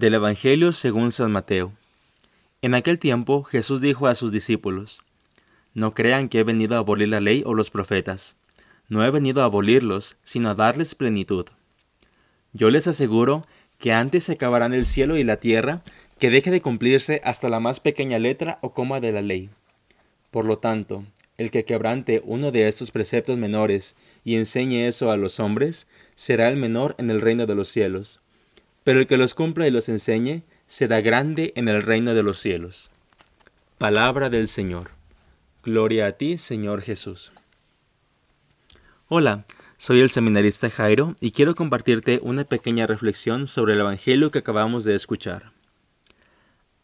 Del Evangelio según San Mateo. En aquel tiempo Jesús dijo a sus discípulos, No crean que he venido a abolir la ley o los profetas. No he venido a abolirlos, sino a darles plenitud. Yo les aseguro que antes se acabarán el cielo y la tierra, que deje de cumplirse hasta la más pequeña letra o coma de la ley. Por lo tanto, el que quebrante uno de estos preceptos menores y enseñe eso a los hombres, será el menor en el reino de los cielos pero el que los cumpla y los enseñe será grande en el reino de los cielos. Palabra del Señor. Gloria a ti, Señor Jesús. Hola, soy el seminarista Jairo y quiero compartirte una pequeña reflexión sobre el Evangelio que acabamos de escuchar.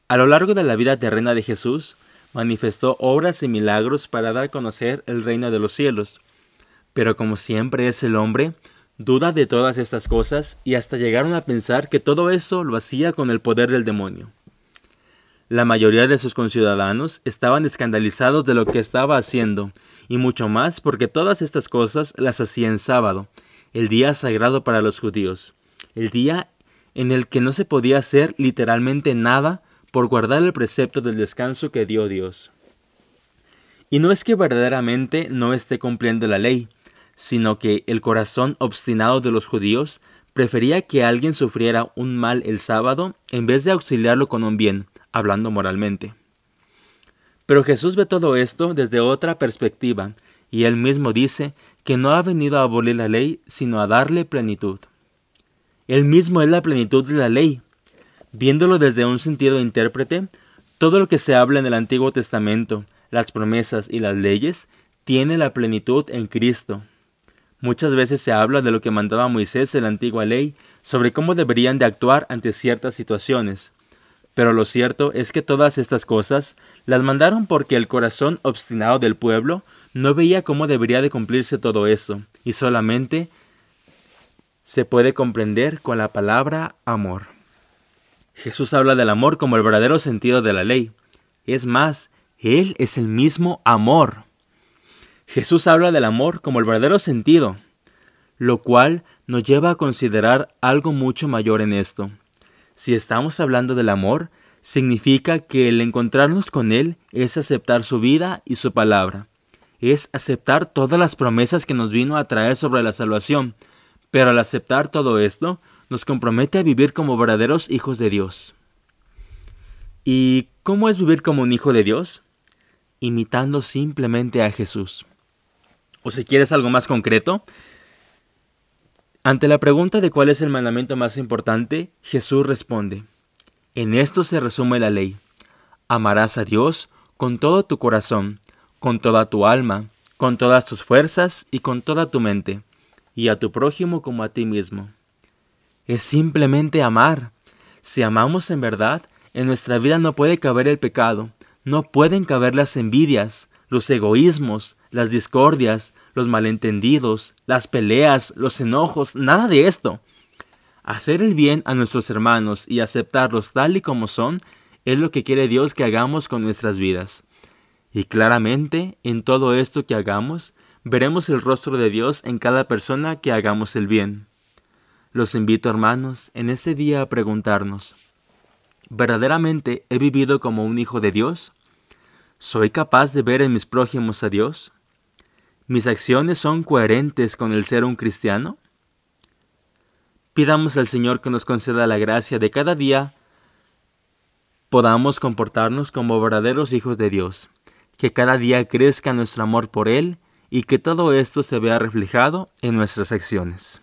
A lo largo de la vida terrena de Jesús, manifestó obras y milagros para dar a conocer el reino de los cielos. Pero como siempre es el hombre, duda de todas estas cosas y hasta llegaron a pensar que todo eso lo hacía con el poder del demonio. La mayoría de sus conciudadanos estaban escandalizados de lo que estaba haciendo, y mucho más porque todas estas cosas las hacía en sábado, el día sagrado para los judíos, el día en el que no se podía hacer literalmente nada por guardar el precepto del descanso que dio Dios. Y no es que verdaderamente no esté cumpliendo la ley, sino que el corazón obstinado de los judíos prefería que alguien sufriera un mal el sábado en vez de auxiliarlo con un bien, hablando moralmente. Pero Jesús ve todo esto desde otra perspectiva, y él mismo dice que no ha venido a abolir la ley, sino a darle plenitud. Él mismo es la plenitud de la ley. Viéndolo desde un sentido intérprete, todo lo que se habla en el Antiguo Testamento, las promesas y las leyes, tiene la plenitud en Cristo. Muchas veces se habla de lo que mandaba Moisés en la antigua ley sobre cómo deberían de actuar ante ciertas situaciones. Pero lo cierto es que todas estas cosas las mandaron porque el corazón obstinado del pueblo no veía cómo debería de cumplirse todo eso, y solamente se puede comprender con la palabra amor. Jesús habla del amor como el verdadero sentido de la ley. Es más, Él es el mismo amor. Jesús habla del amor como el verdadero sentido, lo cual nos lleva a considerar algo mucho mayor en esto. Si estamos hablando del amor, significa que el encontrarnos con Él es aceptar su vida y su palabra. Es aceptar todas las promesas que nos vino a traer sobre la salvación. Pero al aceptar todo esto, nos compromete a vivir como verdaderos hijos de Dios. ¿Y cómo es vivir como un hijo de Dios? Imitando simplemente a Jesús. O si quieres algo más concreto, ante la pregunta de cuál es el mandamiento más importante, Jesús responde, en esto se resume la ley. Amarás a Dios con todo tu corazón, con toda tu alma, con todas tus fuerzas y con toda tu mente, y a tu prójimo como a ti mismo. Es simplemente amar. Si amamos en verdad, en nuestra vida no puede caber el pecado, no pueden caber las envidias, los egoísmos, las discordias, los malentendidos, las peleas, los enojos, nada de esto. Hacer el bien a nuestros hermanos y aceptarlos tal y como son es lo que quiere Dios que hagamos con nuestras vidas. Y claramente, en todo esto que hagamos, veremos el rostro de Dios en cada persona que hagamos el bien. Los invito, hermanos, en este día a preguntarnos, ¿verdaderamente he vivido como un hijo de Dios? ¿Soy capaz de ver en mis prójimos a Dios? ¿Mis acciones son coherentes con el ser un cristiano? Pidamos al Señor que nos conceda la gracia de cada día podamos comportarnos como verdaderos hijos de Dios, que cada día crezca nuestro amor por Él y que todo esto se vea reflejado en nuestras acciones.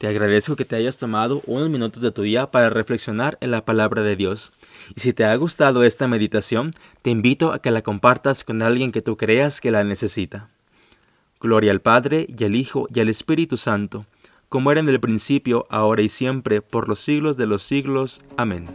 Te agradezco que te hayas tomado unos minutos de tu día para reflexionar en la palabra de Dios. Y si te ha gustado esta meditación, te invito a que la compartas con alguien que tú creas que la necesita. Gloria al Padre, y al Hijo, y al Espíritu Santo, como era en el principio, ahora y siempre, por los siglos de los siglos. Amén.